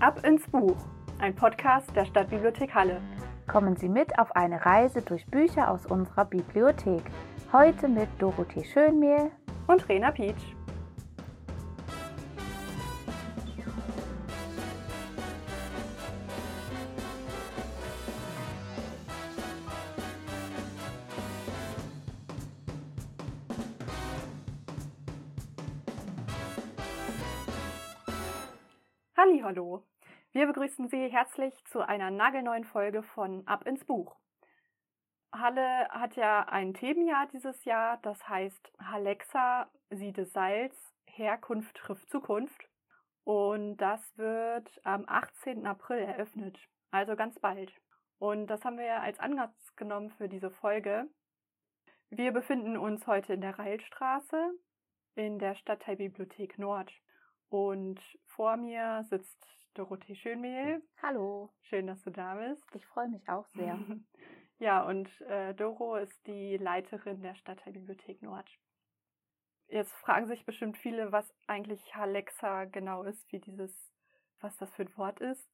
Ab ins Buch, ein Podcast der Stadtbibliothek Halle. Kommen Sie mit auf eine Reise durch Bücher aus unserer Bibliothek. Heute mit Dorothee Schönmehl und Rena Pietsch. Hallo. Wir begrüßen Sie herzlich zu einer nagelneuen Folge von Ab ins Buch. Halle hat ja ein Themenjahr dieses Jahr, das heißt Halexa, Siede Salz, Herkunft trifft Zukunft. Und das wird am 18. April eröffnet, also ganz bald. Und das haben wir ja als Anlass genommen für diese Folge. Wir befinden uns heute in der Reilstraße in der Stadtteilbibliothek Nord. Und vor mir sitzt Dorothee Schönmehl. Hallo. Schön, dass du da bist. Ich freue mich auch sehr. ja, und äh, Doro ist die Leiterin der Stadtteilbibliothek Nord. Jetzt fragen sich bestimmt viele, was eigentlich Halexa genau ist, wie dieses, was das für ein Wort ist.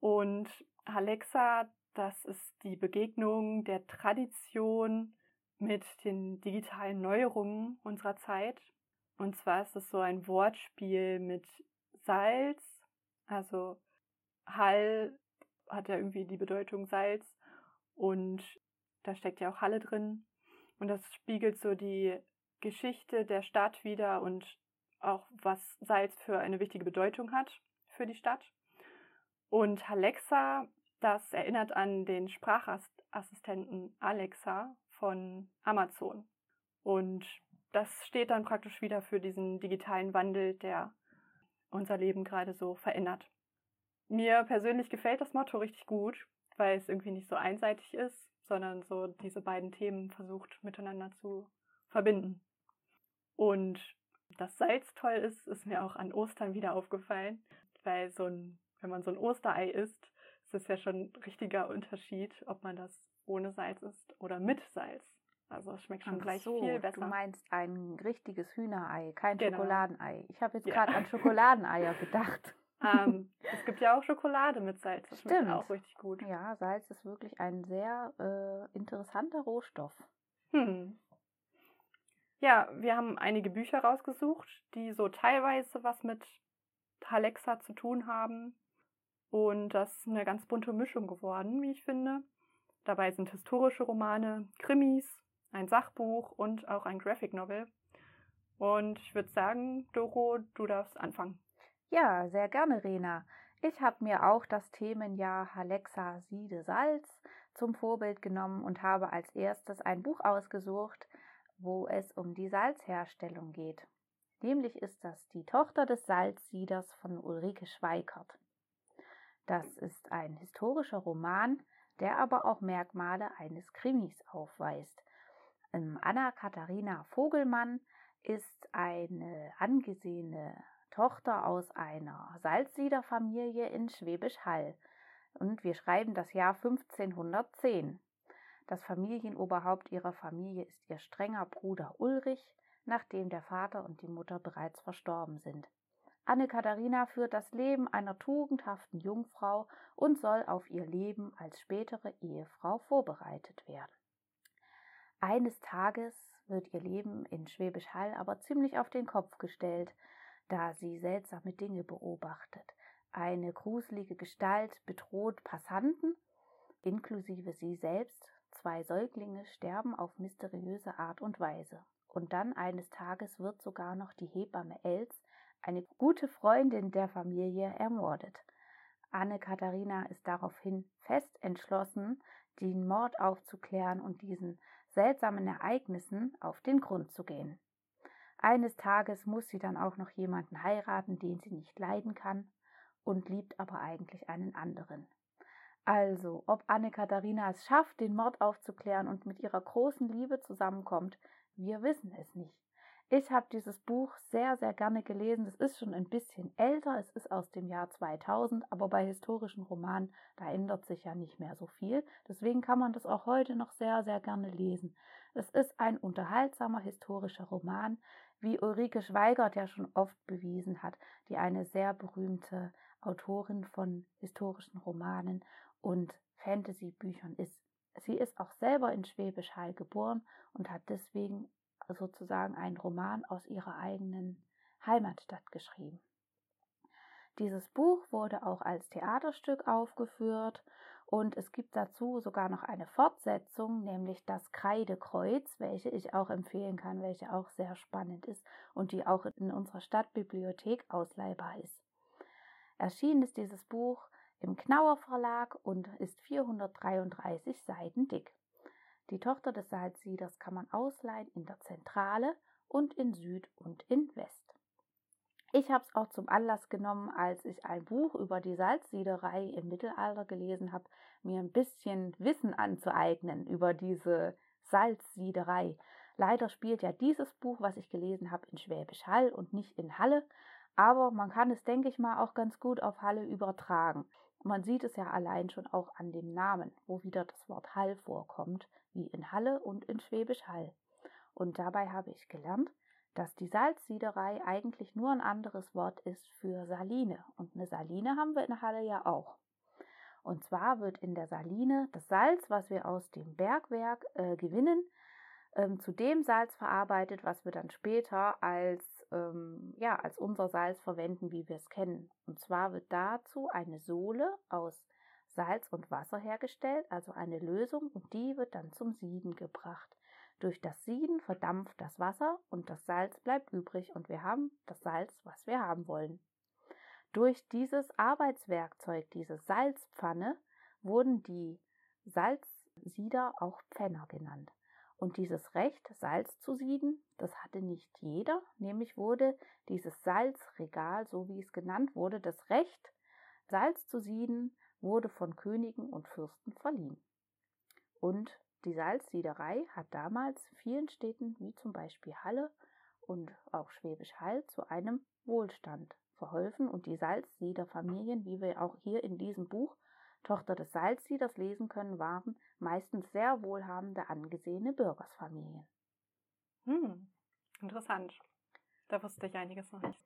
Und Halexa, das ist die Begegnung der Tradition mit den digitalen Neuerungen unserer Zeit und zwar ist es so ein Wortspiel mit Salz. Also Hall hat ja irgendwie die Bedeutung Salz und da steckt ja auch Halle drin. Und das spiegelt so die Geschichte der Stadt wieder und auch was Salz für eine wichtige Bedeutung hat für die Stadt. Und Alexa, das erinnert an den Sprachassistenten Alexa von Amazon. Und das steht dann praktisch wieder für diesen digitalen Wandel, der unser Leben gerade so verändert. Mir persönlich gefällt das Motto richtig gut, weil es irgendwie nicht so einseitig ist, sondern so diese beiden Themen versucht miteinander zu verbinden. Und dass Salz toll ist, ist mir auch an Ostern wieder aufgefallen, weil so ein, wenn man so ein Osterei isst, ist es ja schon ein richtiger Unterschied, ob man das ohne Salz isst oder mit Salz. Also es schmeckt schon Ach gleich so, viel besser. Du meinst ein richtiges Hühnerei, kein genau. Schokoladenei. Ich habe jetzt ja. gerade an Schokoladeneier gedacht. Ähm, es gibt ja auch Schokolade mit Salz. Das Stimmt. schmeckt auch richtig gut. Ja, Salz ist wirklich ein sehr äh, interessanter Rohstoff. Hm. Ja, wir haben einige Bücher rausgesucht, die so teilweise was mit Alexa zu tun haben. Und das ist eine ganz bunte Mischung geworden, wie ich finde. Dabei sind historische Romane, Krimis, ein Sachbuch und auch ein Graphic Novel. Und ich würde sagen, Doro, du darfst anfangen. Ja, sehr gerne, Rena. Ich habe mir auch das Themenjahr Halexa Siede Salz zum Vorbild genommen und habe als erstes ein Buch ausgesucht, wo es um die Salzherstellung geht. Nämlich ist das Die Tochter des Salzsieders von Ulrike Schweikert. Das ist ein historischer Roman, der aber auch Merkmale eines Krimis aufweist. Ähm, Anna-Katharina Vogelmann ist eine angesehene Tochter aus einer Salzsiederfamilie in Schwäbisch Hall. Und wir schreiben das Jahr 1510. Das Familienoberhaupt ihrer Familie ist ihr strenger Bruder Ulrich, nachdem der Vater und die Mutter bereits verstorben sind. Anne-Katharina führt das Leben einer tugendhaften Jungfrau und soll auf ihr Leben als spätere Ehefrau vorbereitet werden. Eines Tages wird ihr Leben in Schwäbisch Hall aber ziemlich auf den Kopf gestellt, da sie seltsame Dinge beobachtet. Eine gruselige Gestalt bedroht Passanten, inklusive sie selbst. Zwei Säuglinge sterben auf mysteriöse Art und Weise. Und dann eines Tages wird sogar noch die Hebamme Els, eine gute Freundin der Familie, ermordet. Anne-Katharina ist daraufhin fest entschlossen, den Mord aufzuklären und diesen seltsamen Ereignissen auf den Grund zu gehen. Eines Tages muss sie dann auch noch jemanden heiraten, den sie nicht leiden kann und liebt aber eigentlich einen anderen. Also, ob Anne-Katharina es schafft, den Mord aufzuklären und mit ihrer großen Liebe zusammenkommt, wir wissen es nicht. Ich habe dieses Buch sehr, sehr gerne gelesen. Es ist schon ein bisschen älter. Es ist aus dem Jahr 2000, aber bei historischen Romanen, da ändert sich ja nicht mehr so viel. Deswegen kann man das auch heute noch sehr, sehr gerne lesen. Es ist ein unterhaltsamer historischer Roman, wie Ulrike Schweigert ja schon oft bewiesen hat, die eine sehr berühmte Autorin von historischen Romanen und Fantasy-Büchern ist. Sie ist auch selber in Schwäbisch Hall geboren und hat deswegen sozusagen einen Roman aus ihrer eigenen Heimatstadt geschrieben. Dieses Buch wurde auch als Theaterstück aufgeführt und es gibt dazu sogar noch eine Fortsetzung, nämlich das Kreidekreuz, welche ich auch empfehlen kann, welche auch sehr spannend ist und die auch in unserer Stadtbibliothek ausleihbar ist. Erschienen ist dieses Buch im Knauer Verlag und ist 433 Seiten dick. Die Tochter des Salzsieders kann man ausleihen in der Zentrale und in Süd und in West. Ich habe es auch zum Anlass genommen, als ich ein Buch über die Salzsiederei im Mittelalter gelesen habe, mir ein bisschen Wissen anzueignen über diese Salzsiederei. Leider spielt ja dieses Buch, was ich gelesen habe, in Schwäbisch Hall und nicht in Halle, aber man kann es, denke ich mal, auch ganz gut auf Halle übertragen. Man sieht es ja allein schon auch an dem Namen, wo wieder das Wort Hall vorkommt, wie in Halle und in Schwäbisch Hall. Und dabei habe ich gelernt, dass die Salzsiederei eigentlich nur ein anderes Wort ist für Saline. Und eine Saline haben wir in Halle ja auch. Und zwar wird in der Saline das Salz, was wir aus dem Bergwerk äh, gewinnen, ähm, zu dem Salz verarbeitet, was wir dann später als, ähm, ja, als unser Salz verwenden, wie wir es kennen. Und zwar wird dazu eine Sohle aus Salz und Wasser hergestellt, also eine Lösung, und die wird dann zum Sieden gebracht. Durch das Sieden verdampft das Wasser und das Salz bleibt übrig und wir haben das Salz, was wir haben wollen. Durch dieses Arbeitswerkzeug, diese Salzpfanne, wurden die Salzsieder auch Pfenner genannt. Und dieses Recht, Salz zu sieden, das hatte nicht jeder, nämlich wurde dieses Salzregal, so wie es genannt wurde, das Recht, Salz zu sieden, wurde von Königen und Fürsten verliehen. Und die Salzsiederei hat damals vielen Städten wie zum Beispiel Halle und auch Schwäbisch Hall zu einem Wohlstand verholfen und die Salzsiederfamilien, wie wir auch hier in diesem Buch Tochter des Salzsieders lesen können, waren meistens sehr wohlhabende, angesehene Bürgersfamilien. Hm, interessant. Da wusste ich einiges noch nicht.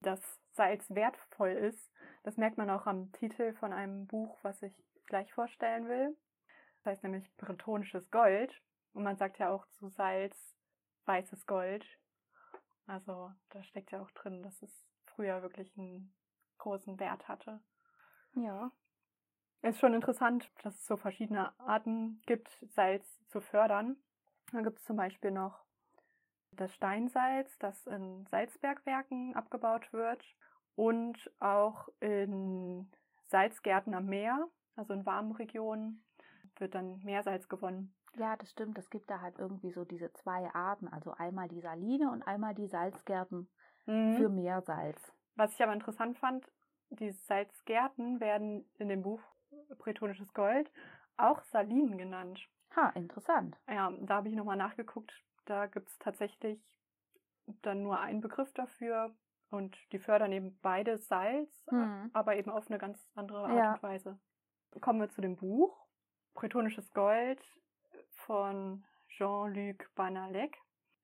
Dass Salz wertvoll ist, das merkt man auch am Titel von einem Buch, was ich gleich vorstellen will. Das heißt nämlich bretonisches Gold. Und man sagt ja auch zu Salz weißes Gold. Also da steckt ja auch drin, dass es früher wirklich einen großen Wert hatte. Ja. Es ist schon interessant, dass es so verschiedene Arten gibt, Salz zu fördern. Da gibt es zum Beispiel noch das Steinsalz, das in Salzbergwerken abgebaut wird und auch in Salzgärten am Meer, also in warmen Regionen wird dann Meersalz gewonnen. Ja, das stimmt. Es gibt da halt irgendwie so diese zwei Arten. Also einmal die Saline und einmal die Salzgärten mhm. für Meersalz. Was ich aber interessant fand, die Salzgärten werden in dem Buch Bretonisches Gold auch Salinen genannt. Ha, interessant. Ja, da habe ich nochmal nachgeguckt. Da gibt es tatsächlich dann nur einen Begriff dafür. Und die fördern eben beide Salz, mhm. aber eben auf eine ganz andere Art ja. und Weise. Kommen wir zu dem Buch. Bretonisches Gold von Jean-Luc Banalek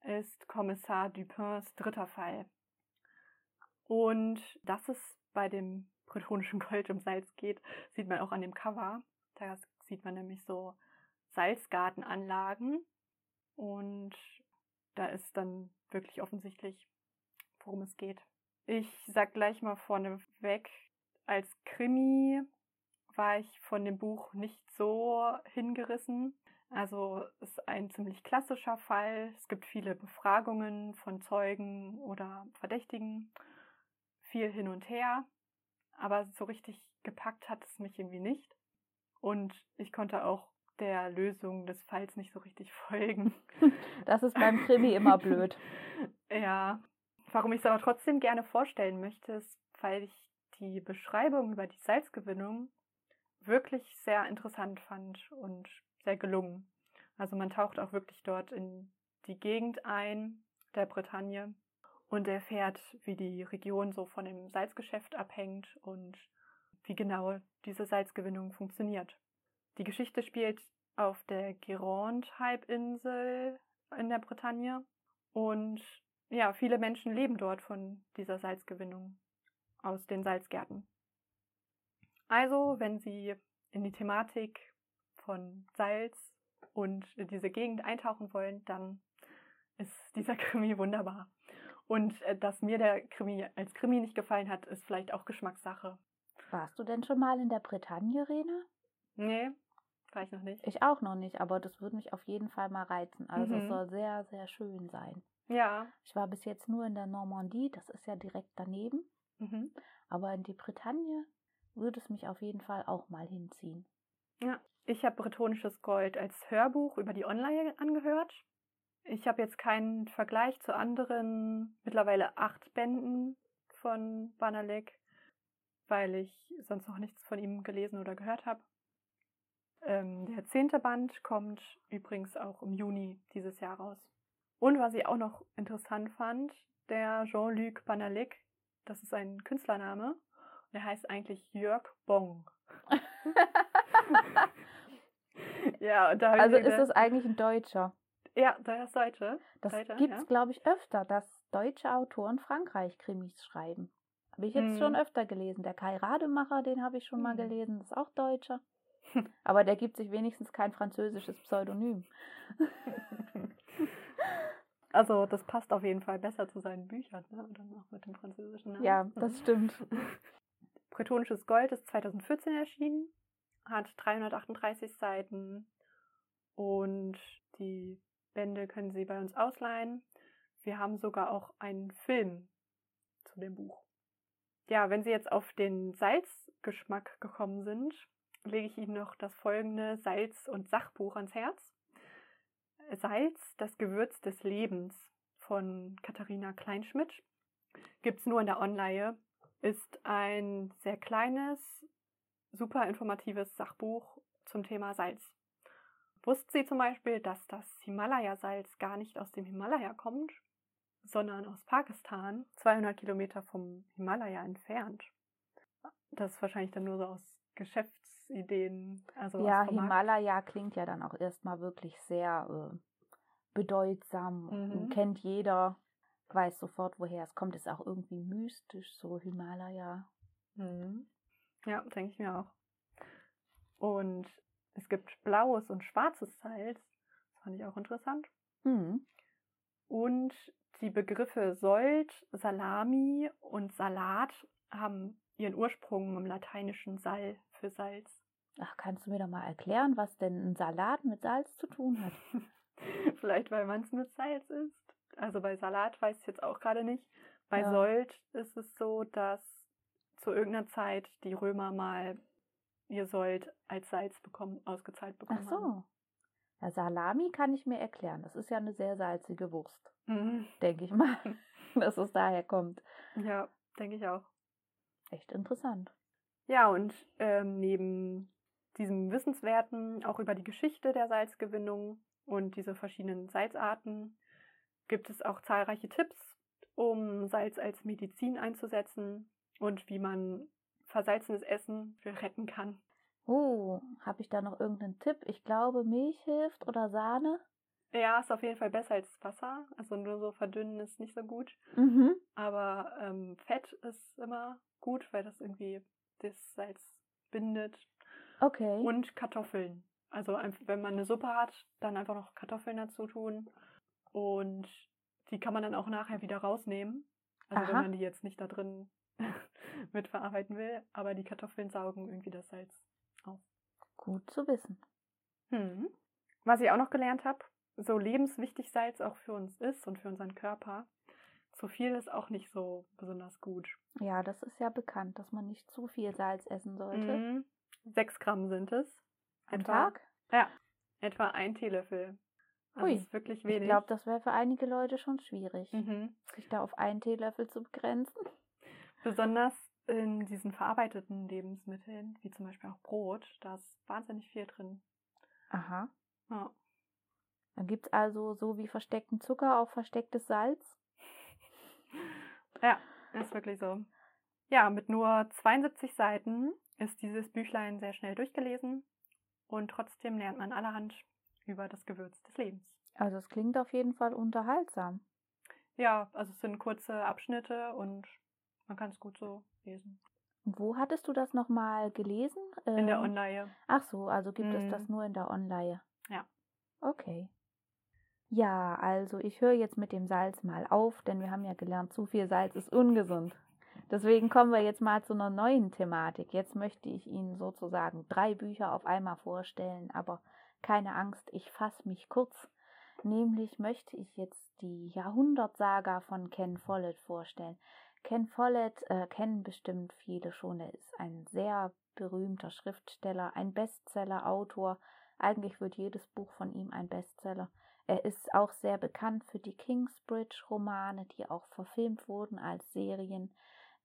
ist Kommissar Dupins dritter Fall. Und dass es bei dem bretonischen Gold um Salz geht, sieht man auch an dem Cover. Da sieht man nämlich so Salzgartenanlagen und da ist dann wirklich offensichtlich, worum es geht. Ich sag gleich mal vorneweg, als Krimi war ich von dem Buch nicht so hingerissen. Also es ist ein ziemlich klassischer Fall. Es gibt viele Befragungen von Zeugen oder Verdächtigen, viel hin und her, aber so richtig gepackt hat es mich irgendwie nicht. Und ich konnte auch der Lösung des Falls nicht so richtig folgen. Das ist beim Krimi immer blöd. ja. Warum ich es aber trotzdem gerne vorstellen möchte, ist, weil ich die Beschreibung über die Salzgewinnung wirklich sehr interessant fand und sehr gelungen. Also man taucht auch wirklich dort in die Gegend ein, der Bretagne, und erfährt, wie die Region so von dem Salzgeschäft abhängt und wie genau diese Salzgewinnung funktioniert. Die Geschichte spielt auf der Gironde-Halbinsel in der Bretagne und ja, viele Menschen leben dort von dieser Salzgewinnung. aus den Salzgärten. Also, wenn Sie in die Thematik von Salz und diese Gegend eintauchen wollen, dann ist dieser Krimi wunderbar. Und äh, dass mir der Krimi als Krimi nicht gefallen hat, ist vielleicht auch Geschmackssache. Warst du denn schon mal in der Bretagne, Rena? Nee, war ich noch nicht. Ich auch noch nicht, aber das würde mich auf jeden Fall mal reizen. Also Mhm. es soll sehr, sehr schön sein. Ja. Ich war bis jetzt nur in der Normandie, das ist ja direkt daneben. Mhm. Aber in die Bretagne würde es mich auf jeden Fall auch mal hinziehen. Ich habe Bretonisches Gold als Hörbuch über die Online angehört. Ich habe jetzt keinen Vergleich zu anderen mittlerweile acht Bänden von Banalek, weil ich sonst noch nichts von ihm gelesen oder gehört habe. Ähm, der zehnte Band kommt übrigens auch im Juni dieses Jahr raus. Und was ich auch noch interessant fand, der Jean-Luc Banalek, das ist ein Künstlername, der heißt eigentlich Jörg Bong. ja, und da Also ist gedacht- eigentlich ein Deutscher. Ja, der ist Deutsche. Das gibt es, ja. glaube ich, öfter, dass deutsche Autoren Frankreich-Krimis schreiben. Habe ich jetzt Hm. schon öfter gelesen. Der Kai Rademacher, den habe ich schon mal Hm. gelesen, ist auch Deutscher. Aber der gibt sich wenigstens kein französisches Pseudonym. Also, das passt auf jeden Fall besser zu seinen Büchern, ne? Und dann auch mit dem französischen Namen. Ja, das Mhm. stimmt. Bretonisches Gold ist 2014 erschienen, hat 338 Seiten und die Bände können Sie bei uns ausleihen. Wir haben sogar auch einen Film zu dem Buch. Ja, wenn Sie jetzt auf den Salzgeschmack gekommen sind, lege ich Ihnen noch das folgende Salz- und Sachbuch ans Herz. Salz, das Gewürz des Lebens von Katharina Kleinschmidt. Gibt es nur in der Online ist ein sehr kleines, super informatives Sachbuch zum Thema Salz. Wussten Sie zum Beispiel, dass das Himalaya-Salz gar nicht aus dem Himalaya kommt, sondern aus Pakistan, 200 Kilometer vom Himalaya entfernt? Das ist wahrscheinlich dann nur so aus Geschäftsideen. Also ja, Himalaya klingt ja dann auch erstmal wirklich sehr äh, bedeutsam Mhm. kennt jeder, weiß sofort, woher es kommt. Ist auch irgendwie mystisch, so Himalaya. Mhm. Ja, denke ich mir auch. Und es gibt blaues und schwarzes Salz. Das fand ich auch interessant. Hm. Und die Begriffe Sold, Salami und Salat haben ihren Ursprung im lateinischen Sal für Salz. Ach, kannst du mir doch mal erklären, was denn ein Salat mit Salz zu tun hat? Vielleicht, weil man es mit Salz isst. Also bei Salat weiß ich jetzt auch gerade nicht. Bei Ja. Sold ist es so, dass zu irgendeiner Zeit die Römer mal ihr Sold als Salz bekommen, ausgezahlt Ach bekommen haben. so. Ja, Salami kann ich mir erklären. Das ist ja eine sehr salzige Wurst, Mhm. denke ich mal, dass es daher kommt. Ja, denke ich auch. Echt interessant. Ja, und ähm, neben diesem Wissenswerten auch über die Geschichte der Salzgewinnung und diese verschiedenen Salzarten gibt es auch zahlreiche Tipps, um Salz als Medizin einzusetzen und wie man versalzenes Essen retten kann. Oh, habe ich da noch irgendeinen Tipp? Ich glaube, Milch hilft oder Sahne. Ja, ist auf jeden Fall besser als Wasser. Also nur so verdünnen ist nicht so gut. Mhm. Aber ähm, Fett ist immer gut, weil das irgendwie das Salz bindet. Okay. Und Kartoffeln. Also wenn man eine Suppe hat, dann einfach noch Kartoffeln dazu tun. Und die kann man dann auch nachher wieder rausnehmen. Also wenn Aha. man die jetzt nicht da drin mitverarbeiten will. Aber die Kartoffeln saugen irgendwie das Salz auf. Gut zu wissen. Hm. Was ich auch noch gelernt habe, so lebenswichtig Salz auch für uns ist und für unseren Körper. Zu viel ist auch nicht so besonders gut. Ja, das ist ja bekannt, dass man nicht zu viel Salz essen sollte. Mhm. Sechs Gramm sind es. Am Etwa. Tag? Ja, etwa ein Teelöffel. Also Ui, das ist wirklich Ich wenig. glaube, das wäre für einige Leute schon schwierig, mhm. sich da auf einen Teelöffel zu begrenzen. Besonders in diesen verarbeiteten Lebensmitteln, wie zum Beispiel auch Brot, da ist wahnsinnig viel drin. Aha. Ja. Dann gibt es also so wie versteckten Zucker auch verstecktes Salz. ja, ist wirklich so. Ja, mit nur 72 Seiten ist dieses Büchlein sehr schnell durchgelesen und trotzdem lernt man allerhand über das Gewürz des Lebens. Also es klingt auf jeden Fall unterhaltsam. Ja, also es sind kurze Abschnitte und man kann es gut so lesen. Wo hattest du das nochmal gelesen? In der Ähm, Online. Ach so, also gibt es Mhm. das nur in der Online. Ja. Okay. Ja, also ich höre jetzt mit dem Salz mal auf, denn wir haben ja gelernt, zu viel Salz ist ungesund. Deswegen kommen wir jetzt mal zu einer neuen Thematik. Jetzt möchte ich Ihnen sozusagen drei Bücher auf einmal vorstellen, aber keine Angst, ich fasse mich kurz. Nämlich möchte ich jetzt die Jahrhundertsaga von Ken Follett vorstellen. Ken Follett äh, kennen bestimmt viele schon. Er ist ein sehr berühmter Schriftsteller, ein Bestseller-Autor. Eigentlich wird jedes Buch von ihm ein Bestseller. Er ist auch sehr bekannt für die Kingsbridge-Romane, die auch verfilmt wurden als Serien.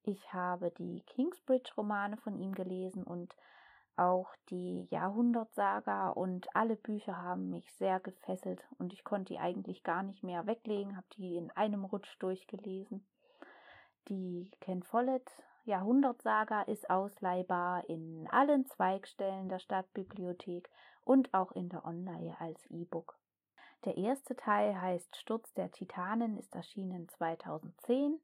Ich habe die Kingsbridge-Romane von ihm gelesen und auch die Jahrhundertsaga und alle Bücher haben mich sehr gefesselt und ich konnte die eigentlich gar nicht mehr weglegen, habe die in einem Rutsch durchgelesen. Die Ken Follett Jahrhundertsaga ist ausleihbar in allen Zweigstellen der Stadtbibliothek und auch in der Online als E-Book. Der erste Teil heißt Sturz der Titanen, ist erschienen 2010.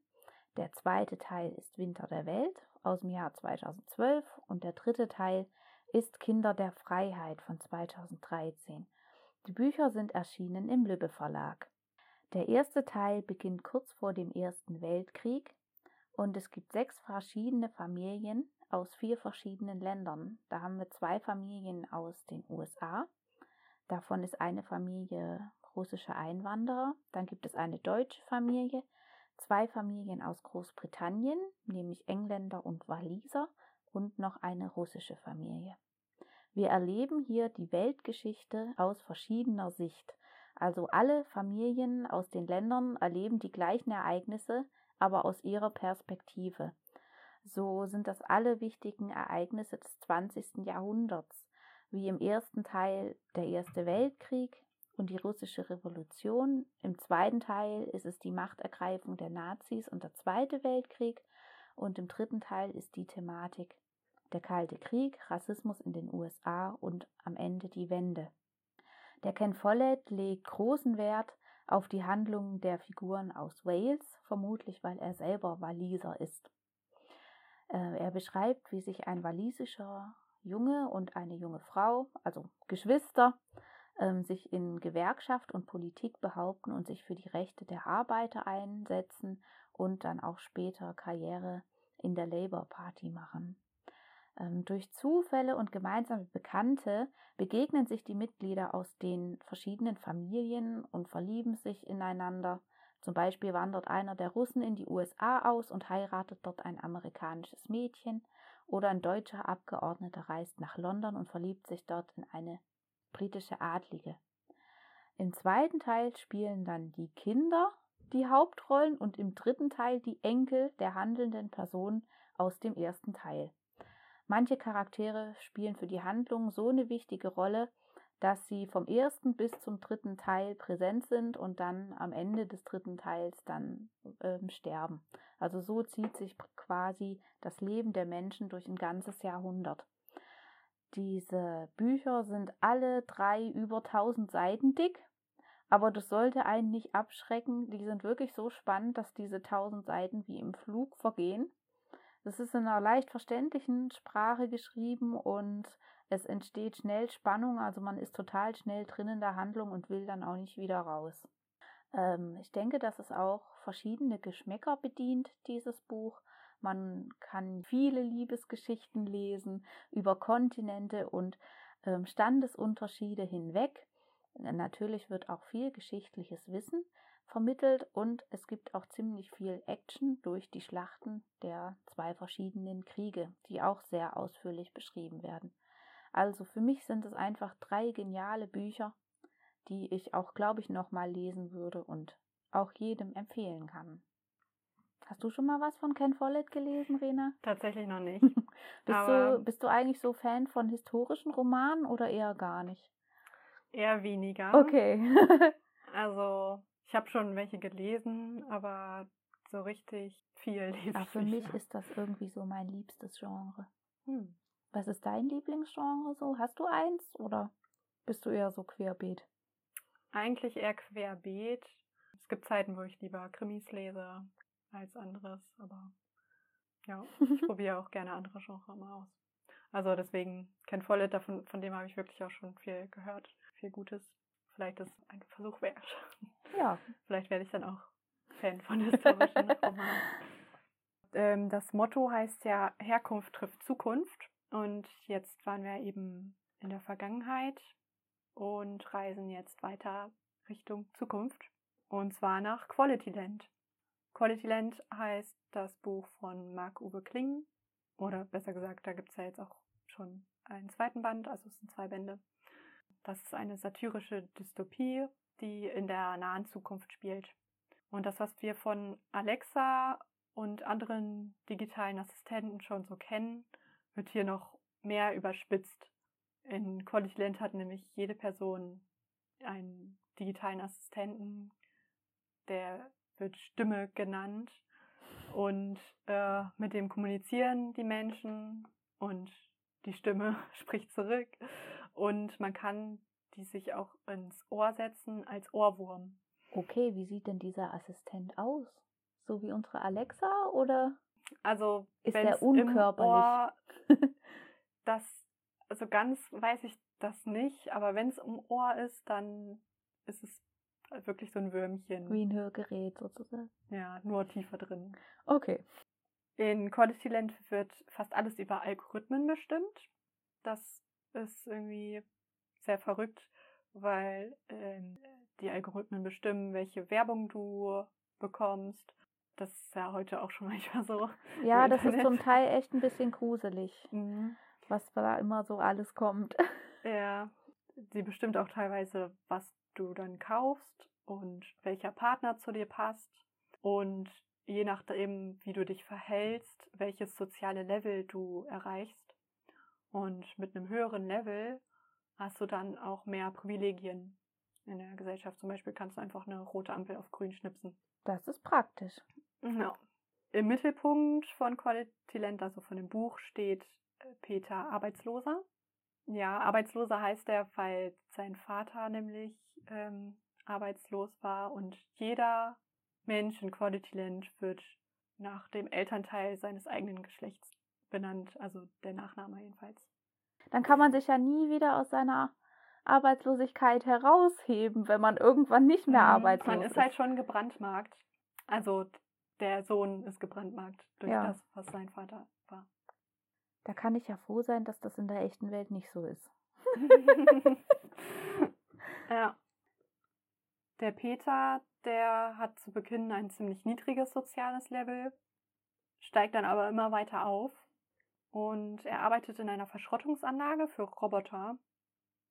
Der zweite Teil ist Winter der Welt aus dem Jahr 2012 und der dritte Teil ist Kinder der Freiheit von 2013. Die Bücher sind erschienen im Lübbe Verlag. Der erste Teil beginnt kurz vor dem Ersten Weltkrieg und es gibt sechs verschiedene Familien aus vier verschiedenen Ländern. Da haben wir zwei Familien aus den USA. Davon ist eine Familie russische Einwanderer. Dann gibt es eine deutsche Familie, zwei Familien aus Großbritannien, nämlich Engländer und Waliser und noch eine russische Familie. Wir erleben hier die Weltgeschichte aus verschiedener Sicht. Also alle Familien aus den Ländern erleben die gleichen Ereignisse, aber aus ihrer Perspektive. So sind das alle wichtigen Ereignisse des 20. Jahrhunderts, wie im ersten Teil der Erste Weltkrieg und die russische Revolution. Im zweiten Teil ist es die Machtergreifung der Nazis und der Zweite Weltkrieg. Und im dritten Teil ist die Thematik der Kalte Krieg, Rassismus in den USA und am Ende die Wende. Der Ken Follett legt großen Wert auf die Handlungen der Figuren aus Wales, vermutlich weil er selber Waliser ist. Äh, er beschreibt, wie sich ein walisischer Junge und eine junge Frau, also Geschwister, ähm, sich in Gewerkschaft und Politik behaupten und sich für die Rechte der Arbeiter einsetzen und dann auch später Karriere in der Labour Party machen. Ähm, durch Zufälle und gemeinsame Bekannte begegnen sich die Mitglieder aus den verschiedenen Familien und verlieben sich ineinander. Zum Beispiel wandert einer der Russen in die USA aus und heiratet dort ein amerikanisches Mädchen oder ein deutscher Abgeordneter reist nach London und verliebt sich dort in eine britische Adlige. Im zweiten Teil spielen dann die Kinder die Hauptrollen und im dritten Teil die Enkel der handelnden Personen aus dem ersten Teil. Manche Charaktere spielen für die Handlung so eine wichtige Rolle, dass sie vom ersten bis zum dritten Teil präsent sind und dann am Ende des dritten Teils dann ähm, sterben. Also so zieht sich quasi das Leben der Menschen durch ein ganzes Jahrhundert. Diese Bücher sind alle drei über 1000 Seiten dick, aber das sollte einen nicht abschrecken. Die sind wirklich so spannend, dass diese 1000 Seiten wie im Flug vergehen. Das ist in einer leicht verständlichen Sprache geschrieben und es entsteht schnell Spannung, also man ist total schnell drin in der Handlung und will dann auch nicht wieder raus. Ähm, ich denke, dass es auch verschiedene Geschmäcker bedient, dieses Buch. Man kann viele Liebesgeschichten lesen über Kontinente und ähm, Standesunterschiede hinweg. Natürlich wird auch viel geschichtliches Wissen vermittelt und es gibt auch ziemlich viel Action durch die Schlachten der zwei verschiedenen Kriege, die auch sehr ausführlich beschrieben werden. Also für mich sind es einfach drei geniale Bücher, die ich auch, glaube ich, nochmal lesen würde und auch jedem empfehlen kann. Hast du schon mal was von Ken Follett gelesen, Rena? Tatsächlich noch nicht. bist, du, bist du eigentlich so Fan von historischen Romanen oder eher gar nicht? Eher weniger. Okay. Also, ich habe schon welche gelesen, aber so richtig viel lese ich für mich ist das irgendwie so mein liebstes Genre. Hm. Was ist dein Lieblingsgenre so? Hast du eins oder bist du eher so querbeet? Eigentlich eher querbeet. Es gibt Zeiten, wo ich lieber Krimis lese als anderes, aber Ja, ich probiere auch gerne andere Genres mal aus. Also deswegen Ken Follett, davon, von dem habe ich wirklich auch schon viel gehört. Viel Gutes. Vielleicht ist ein Versuch wert. Ja. Vielleicht werde ich dann auch Fan von historischen Romanen. Ähm, das Motto heißt ja Herkunft trifft Zukunft. Und jetzt waren wir eben in der Vergangenheit und reisen jetzt weiter Richtung Zukunft. Und zwar nach Quality Land. Quality Land heißt das Buch von Marc-Uwe Kling. Oder besser gesagt, da gibt es ja jetzt auch schon einen zweiten Band, also es sind zwei Bände. Das ist eine satirische Dystopie, die in der nahen Zukunft spielt. Und das, was wir von Alexa und anderen digitalen Assistenten schon so kennen, wird hier noch mehr überspitzt. In Quality Land hat nämlich jede Person einen digitalen Assistenten, der wird Stimme genannt und äh, mit dem kommunizieren die Menschen und die Stimme spricht zurück und man kann die sich auch ins Ohr setzen als Ohrwurm. Okay, wie sieht denn dieser Assistent aus? So wie unsere Alexa oder? Also ist der unkörperlich? Im Ohr, das, also ganz weiß ich das nicht, aber wenn es im Ohr ist, dann ist es wirklich so ein Würmchen. Wie ein Hörgerät sozusagen. Ja, nur tiefer drin. Okay. In Quality Land wird fast alles über Algorithmen bestimmt. Das ist irgendwie sehr verrückt, weil ähm, die Algorithmen bestimmen, welche Werbung du bekommst. Das ist ja heute auch schon manchmal so. Ja, das ist zum Teil echt ein bisschen gruselig, Mhm. was da immer so alles kommt. Ja, sie bestimmt auch teilweise, was du dann kaufst und welcher Partner zu dir passt. Und je nachdem, wie du dich verhältst, welches soziale Level du erreichst. Und mit einem höheren Level hast du dann auch mehr Privilegien in der Gesellschaft. Zum Beispiel kannst du einfach eine rote Ampel auf grün schnipsen. Das ist praktisch. Ja. Im Mittelpunkt von Quality Land, also von dem Buch, steht äh, Peter Arbeitsloser. Ja, Arbeitsloser heißt er, weil sein Vater nämlich ähm, arbeitslos war und jeder Mensch in Quality Land wird nach dem Elternteil seines eigenen Geschlechts benannt, also der Nachname jedenfalls. Dann kann man sich ja nie wieder aus seiner Arbeitslosigkeit herausheben, wenn man irgendwann nicht mehr Mhm, arbeitslos Man ist halt schon gebrandmarkt. Also der Sohn ist gebrandmarkt durch Ja. das, was sein Vater war. Da kann ich ja froh sein, dass das in der echten Welt nicht so ist. ja. Der Peter, der hat zu Beginn ein ziemlich niedriges soziales Level, steigt dann aber immer weiter auf und er arbeitet in einer Verschrottungsanlage für Roboter,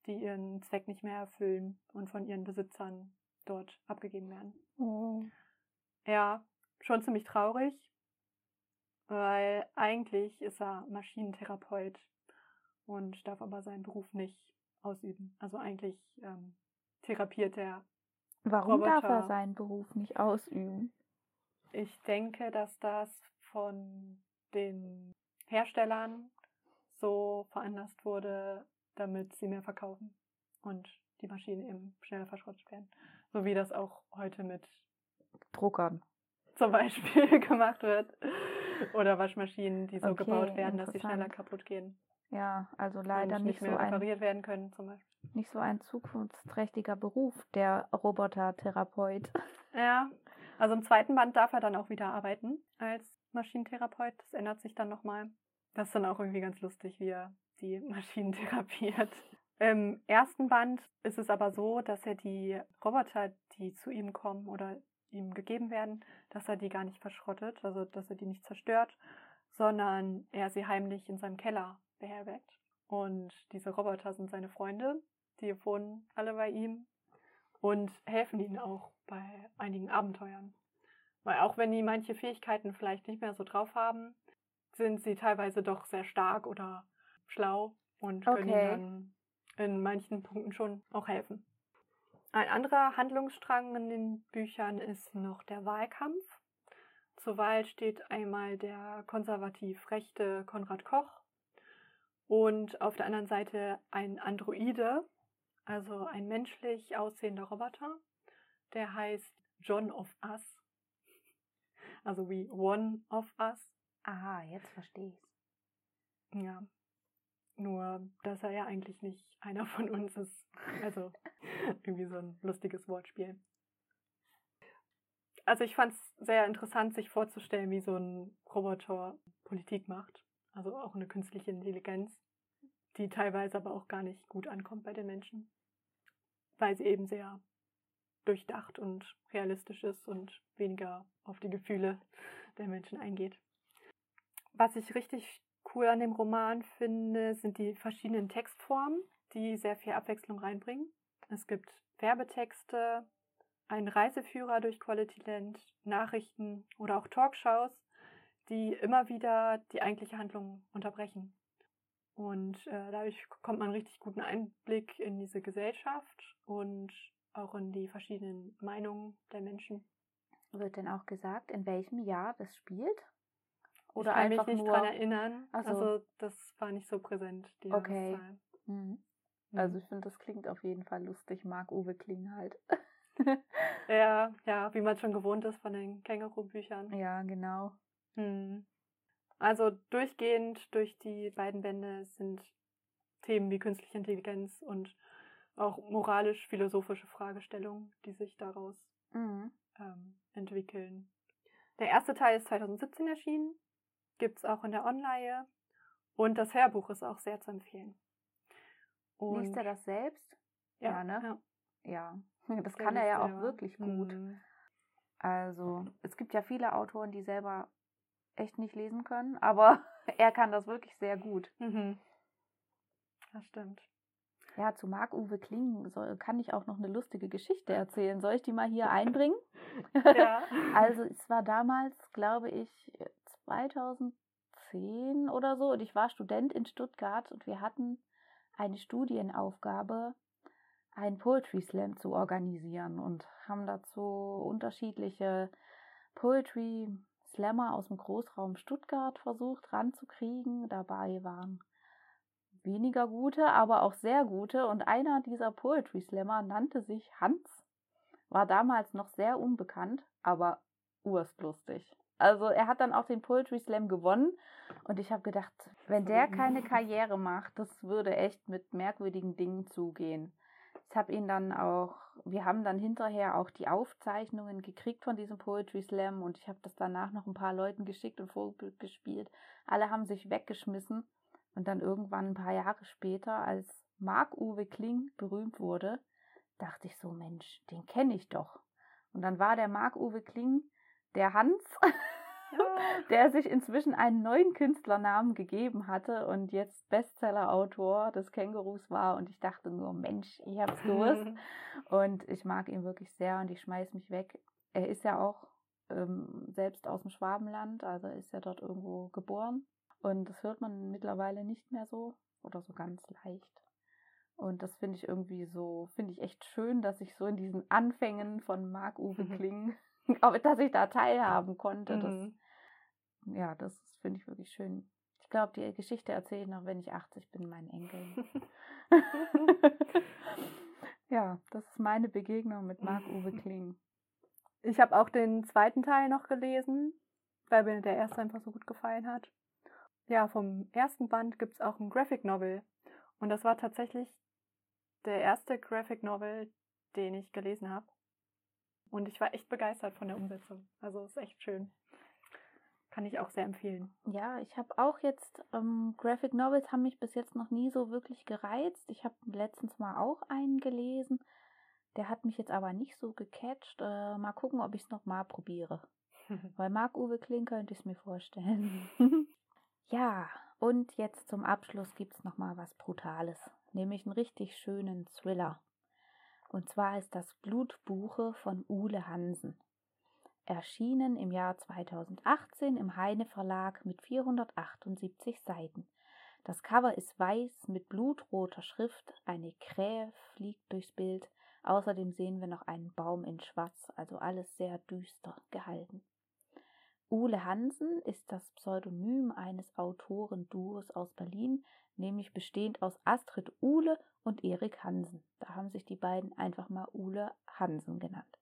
die ihren Zweck nicht mehr erfüllen und von ihren Besitzern dort abgegeben werden. Oh. Ja, schon ziemlich traurig, weil eigentlich ist er Maschinentherapeut und darf aber seinen Beruf nicht ausüben. Also eigentlich ähm, therapiert er. Warum darf er Roboter. seinen Beruf nicht ausüben? Ich denke, dass das von den Herstellern so veranlasst wurde, damit sie mehr verkaufen und die Maschinen eben schneller verschrottet werden. So wie das auch heute mit Druckern. zum Beispiel gemacht wird. Oder Waschmaschinen, die so Okay, gebaut werden, dass sie schneller kaputt gehen. Ja, also leider nicht, nicht so mehr ein, repariert werden können, zum Beispiel. Nicht so ein zukunftsträchtiger Beruf, der Robotertherapeut. Ja, also im zweiten Band darf er dann auch wieder arbeiten als Maschinentherapeut. Das ändert sich dann nochmal. Das ist dann auch irgendwie ganz lustig, wie er die Maschinen therapiert. Im ersten Band ist es aber so, dass er die Roboter, die zu ihm kommen oder ihm gegeben werden, dass er die gar nicht verschrottet, also dass er die nicht zerstört, sondern er sie heimlich in seinem Keller beherbergt. Und diese Roboter sind seine Freunde, die wohnen alle bei ihm und helfen ihnen auch bei einigen Abenteuern. Weil auch wenn die manche Fähigkeiten vielleicht nicht mehr so drauf haben, sind sie teilweise doch sehr stark oder schlau und können Okay. ihnen dann in manchen Punkten schon auch helfen. Ein anderer Handlungsstrang in den Büchern ist noch der Wahlkampf. Zur Wahl steht einmal der konservativ rechte Konrad Koch und auf der anderen Seite ein Androide, also ein menschlich aussehender Roboter, der heißt John of Us, also wie One of Us Aha, jetzt verstehe ich's. Ja. Nur, dass er ja eigentlich nicht einer von uns ist. Also irgendwie so ein lustiges Wortspiel. Also ich fand es sehr interessant, sich vorzustellen, wie so ein Roboter Politik macht. Also auch eine künstliche Intelligenz, die teilweise aber auch gar nicht gut ankommt bei den Menschen. Weil sie eben sehr durchdacht und realistisch ist und weniger auf die Gefühle der Menschen eingeht. Was ich richtig cool an dem Roman finde, sind die verschiedenen Textformen, die sehr viel Abwechslung reinbringen. Es gibt Werbetexte, einen Reiseführer durch Quality Land, Nachrichten oder auch Talkshows, die immer wieder die eigentliche Handlung unterbrechen. Und äh, dadurch bekommt man einen richtig guten Einblick in diese Gesellschaft und auch in die verschiedenen Meinungen der Menschen. Wird denn auch gesagt, in welchem Jahr das spielt? Oder ich kann einfach mich nicht nur... daran erinnern. So. Also das war nicht so präsent, die Okay. Mhm. Also mhm. ich finde, das klingt auf jeden Fall lustig. Marc-Uwe Kling halt. ja, ja, wie man schon gewohnt ist von den Känguru-Büchern. Ja, genau. Hm. Also durchgehend durch die beiden Bände sind Themen wie künstliche Intelligenz und auch moralisch-philosophische Fragestellungen, die sich daraus mhm. ähm, entwickeln. Der erste Teil ist 2017 erschienen, gibt es auch in der Online und das Hörbuch ist auch sehr zu empfehlen. Und Liest er das selbst? Ja, ja ne? Ja. ja. Das kann er ja auch wirklich gut. Mhm. Also, es gibt ja viele Autoren, die selber echt nicht lesen können, aber er kann das wirklich sehr gut. Mhm. Das stimmt. Ja, zu Marc-Uwe Kling soll, kann ich auch noch eine lustige Geschichte erzählen. Soll ich die mal hier einbringen? Ja. also es war damals, glaube ich, 2010 oder so und ich war Student in Stuttgart und wir hatten eine Studienaufgabe, einen Poetry Slam zu organisieren und haben dazu unterschiedliche Poetry Slammer aus dem Großraum Stuttgart versucht ranzukriegen. Dabei waren weniger gute, aber auch sehr gute. Und einer dieser Poetry Slammer nannte sich Hans, war damals noch sehr unbekannt, aber urstlustig. Also er hat dann auch den Poetry Slam gewonnen und ich habe gedacht, wenn der keine Karriere macht, das würde echt mit merkwürdigen Dingen zugehen. Ich habe ihn dann auch, wir haben dann hinterher auch die Aufzeichnungen gekriegt von diesem Poetry Slam und ich habe das danach noch ein paar Leuten geschickt und vorgespielt. Alle haben sich weggeschmissen und dann irgendwann ein paar Jahre später, als Marc-Uwe Kling berühmt wurde, dachte ich so, Mensch, den kenne ich doch. Und dann war der Marc-Uwe Kling der Hans, der sich inzwischen einen neuen Künstlernamen gegeben hatte und jetzt Bestseller-Autor des Kängurus war. Und ich dachte nur, Mensch, ich hab's gewusst. und ich mag ihn wirklich sehr und ich schmeiß mich weg. Er ist ja auch ähm, selbst aus dem Schwabenland, also ist er dort irgendwo geboren. Und das hört man mittlerweile nicht mehr so oder so ganz leicht. Und das finde ich irgendwie so, finde ich echt schön, dass ich so in diesen Anfängen von Marc-Uwe Kling dass ich da teilhaben konnte. Mhm. Das, ja, das finde ich wirklich schön. Ich glaube, die Geschichte erzähle ich noch, wenn ich 80 bin, meinen Enkeln. ja, das ist meine Begegnung mit Marc-Uwe Kling. Ich habe auch den zweiten Teil noch gelesen, weil mir der erste einfach so gut gefallen hat. Ja, vom ersten Band gibt es auch ein Graphic Novel. Und das war tatsächlich der erste Graphic Novel, den ich gelesen habe. Und ich war echt begeistert von der Umsetzung. Also ist echt schön. Kann ich auch sehr empfehlen. Ja, ich habe auch jetzt, ähm, Graphic Novels haben mich bis jetzt noch nie so wirklich gereizt. Ich habe letztens mal auch einen gelesen. Der hat mich jetzt aber nicht so gecatcht. Äh, mal gucken, ob ich es nochmal probiere. Weil Marc-Uwe Kling könnte ich es mir vorstellen. ja, und jetzt zum Abschluss gibt es nochmal was Brutales. Nämlich einen richtig schönen Thriller. Und zwar ist das Blutbuche von Ule Hansen. Erschienen im Jahr 2018 im Heine Verlag mit 478 Seiten. Das Cover ist weiß mit blutroter Schrift, eine Krähe fliegt durchs Bild, außerdem sehen wir noch einen Baum in Schwarz, also alles sehr düster gehalten. Ule Hansen ist das Pseudonym eines Autorenduos aus Berlin, nämlich bestehend aus Astrid Uhle und Erik Hansen. Da haben sich die beiden einfach mal Uhle Hansen genannt.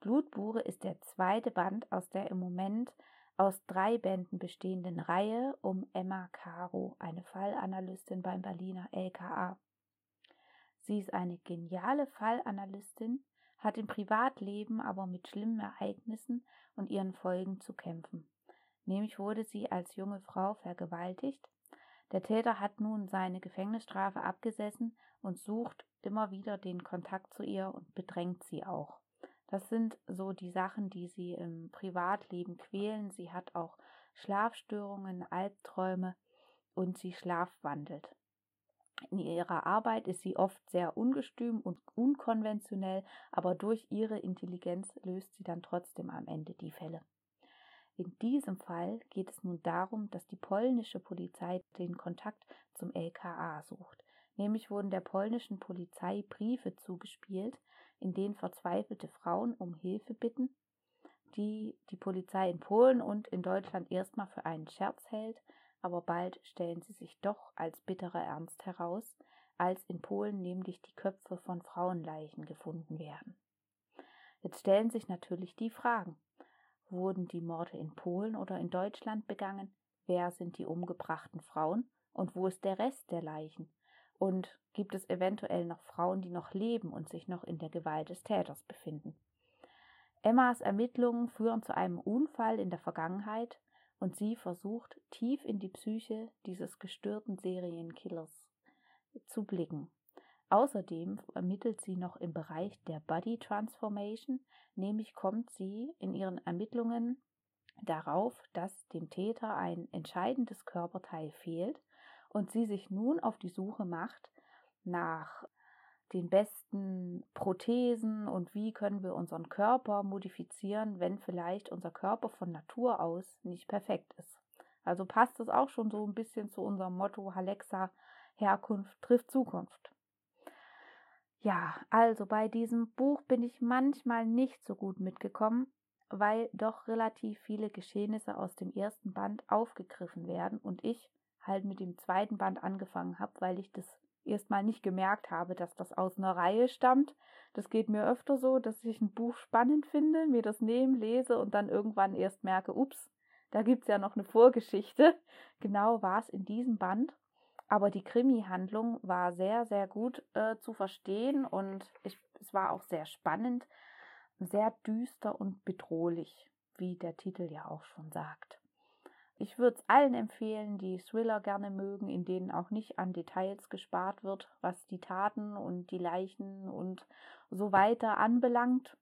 Blutbuche ist der zweite Band aus der im Moment aus drei Bänden bestehenden Reihe um Emma Caro, eine Fallanalystin beim Berliner LKA. Sie ist eine geniale Fallanalystin, hat im Privatleben aber mit schlimmen Ereignissen und ihren Folgen zu kämpfen. Nämlich wurde sie als junge Frau vergewaltigt. Der Täter hat nun seine Gefängnisstrafe abgesessen und sucht immer wieder den Kontakt zu ihr und bedrängt sie auch. Das sind so die Sachen, die sie im Privatleben quälen. Sie hat auch Schlafstörungen, Albträume und sie schlafwandelt. In ihrer Arbeit ist sie oft sehr ungestüm und unkonventionell, aber durch ihre Intelligenz löst sie dann trotzdem am Ende die Fälle. In diesem Fall geht es nun darum, dass die polnische Polizei den Kontakt zum LKA sucht. Nämlich wurden der polnischen Polizei Briefe zugespielt, in denen verzweifelte Frauen um Hilfe bitten, die die Polizei in Polen und in Deutschland erstmal für einen Scherz hält, aber bald stellen sie sich doch als bitterer Ernst heraus, als in Polen nämlich die Köpfe von Frauenleichen gefunden werden. Jetzt stellen sich natürlich die Fragen. Wurden die Morde in Polen oder in Deutschland begangen? Wer sind die umgebrachten Frauen? Und wo ist der Rest der Leichen? Und gibt es eventuell noch Frauen, die noch leben und sich noch in der Gewalt des Täters befinden? Emmas Ermittlungen führen zu einem Unfall in der Vergangenheit und sie versucht tief in die Psyche dieses gestörten Serienkillers zu blicken. Außerdem ermittelt sie noch im Bereich der Body Transformation, nämlich kommt sie in ihren Ermittlungen darauf, dass dem Täter ein entscheidendes Körperteil fehlt und sie sich nun auf die Suche macht nach den besten Prothesen und wie können wir unseren Körper modifizieren, wenn vielleicht unser Körper von Natur aus nicht perfekt ist. Also passt es auch schon so ein bisschen zu unserem Motto Halexa Herkunft trifft Zukunft. Ja, also bei diesem Buch bin ich manchmal nicht so gut mitgekommen, weil doch relativ viele Geschehnisse aus dem ersten Band aufgegriffen werden und ich halt mit dem zweiten Band angefangen habe, weil ich das erstmal nicht gemerkt habe, dass das aus einer Reihe stammt. Das geht mir öfter so, dass ich ein Buch spannend finde, mir das nehme, lese und dann irgendwann erst merke, ups, da gibt es ja noch eine Vorgeschichte. Genau war es in diesem Band. Aber die Krimi-Handlung war sehr, sehr gut äh, zu verstehen und ich, es war auch sehr spannend, sehr düster und bedrohlich, wie der Titel ja auch schon sagt. Ich würde es allen empfehlen, die Thriller gerne mögen, in denen auch nicht an Details gespart wird, was die Taten und die Leichen und so weiter anbelangt.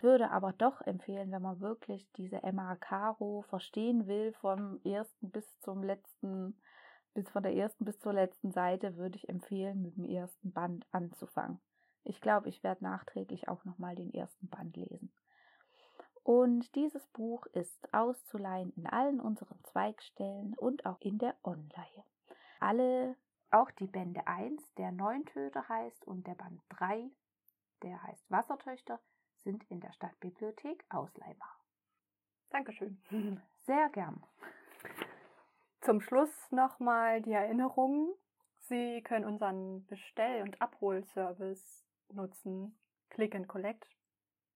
Würde aber doch empfehlen, wenn man wirklich diese Emma Caro verstehen will, vom ersten bis zum letzten, bis von der ersten bis zur letzten Seite, würde ich empfehlen, mit dem ersten Band anzufangen. Ich glaube, ich werde nachträglich auch nochmal den ersten Band lesen. Und dieses Buch ist auszuleihen in allen unseren Zweigstellen und auch in der Online. Alle, auch die Bände 1, der Neuntöter heißt, und der Band 3, der heißt Wassertöchter, sind in der Stadtbibliothek ausleihbar. Dankeschön. Sehr gern. Zum Schluss nochmal die Erinnerung. Sie können unseren Bestell- und Abholservice nutzen. Click and Collect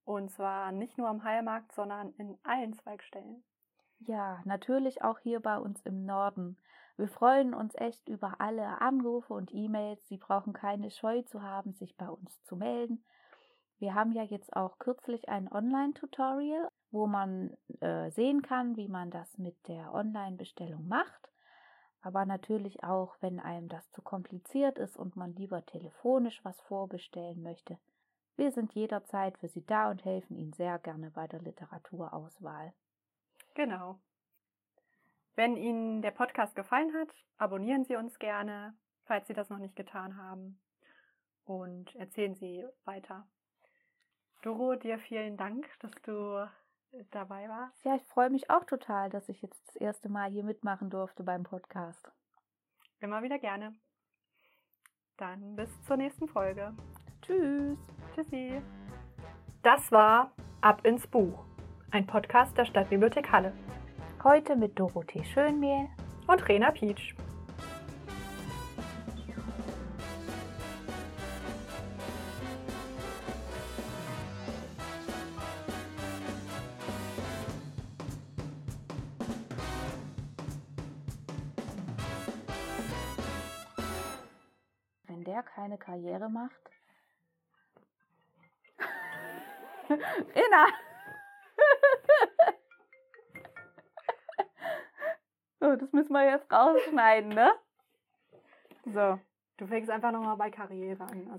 und zwar nicht nur am Heilmarkt, sondern in allen Zweigstellen. Ja, natürlich auch hier bei uns im Norden. Wir freuen uns echt über alle Anrufe und E-Mails. Sie brauchen keine Scheu zu haben, sich bei uns zu melden. Wir haben ja jetzt auch kürzlich ein Online-Tutorial, wo man äh, sehen kann, wie man das mit der Online-Bestellung macht. Aber natürlich auch, wenn einem das zu kompliziert ist und man lieber telefonisch was vorbestellen möchte, wir sind jederzeit für Sie da und helfen Ihnen sehr gerne bei der Literaturauswahl. Genau. Wenn Ihnen der Podcast gefallen hat, abonnieren Sie uns gerne, falls Sie das noch nicht getan haben. Und erzählen Sie weiter. Doro, dir vielen Dank, dass du dabei warst. Ja, ich freue mich auch total, dass ich jetzt das erste Mal hier mitmachen durfte beim Podcast. Immer wieder gerne. Dann bis zur nächsten Folge. Tschüss. Tschüssi. Das war Ab ins Buch, ein Podcast der Stadtbibliothek Halle. Heute mit Dorothee Schönmehl und Rena Pietsch. Rausschneiden, ne? So, du fängst einfach nochmal bei Karriere an.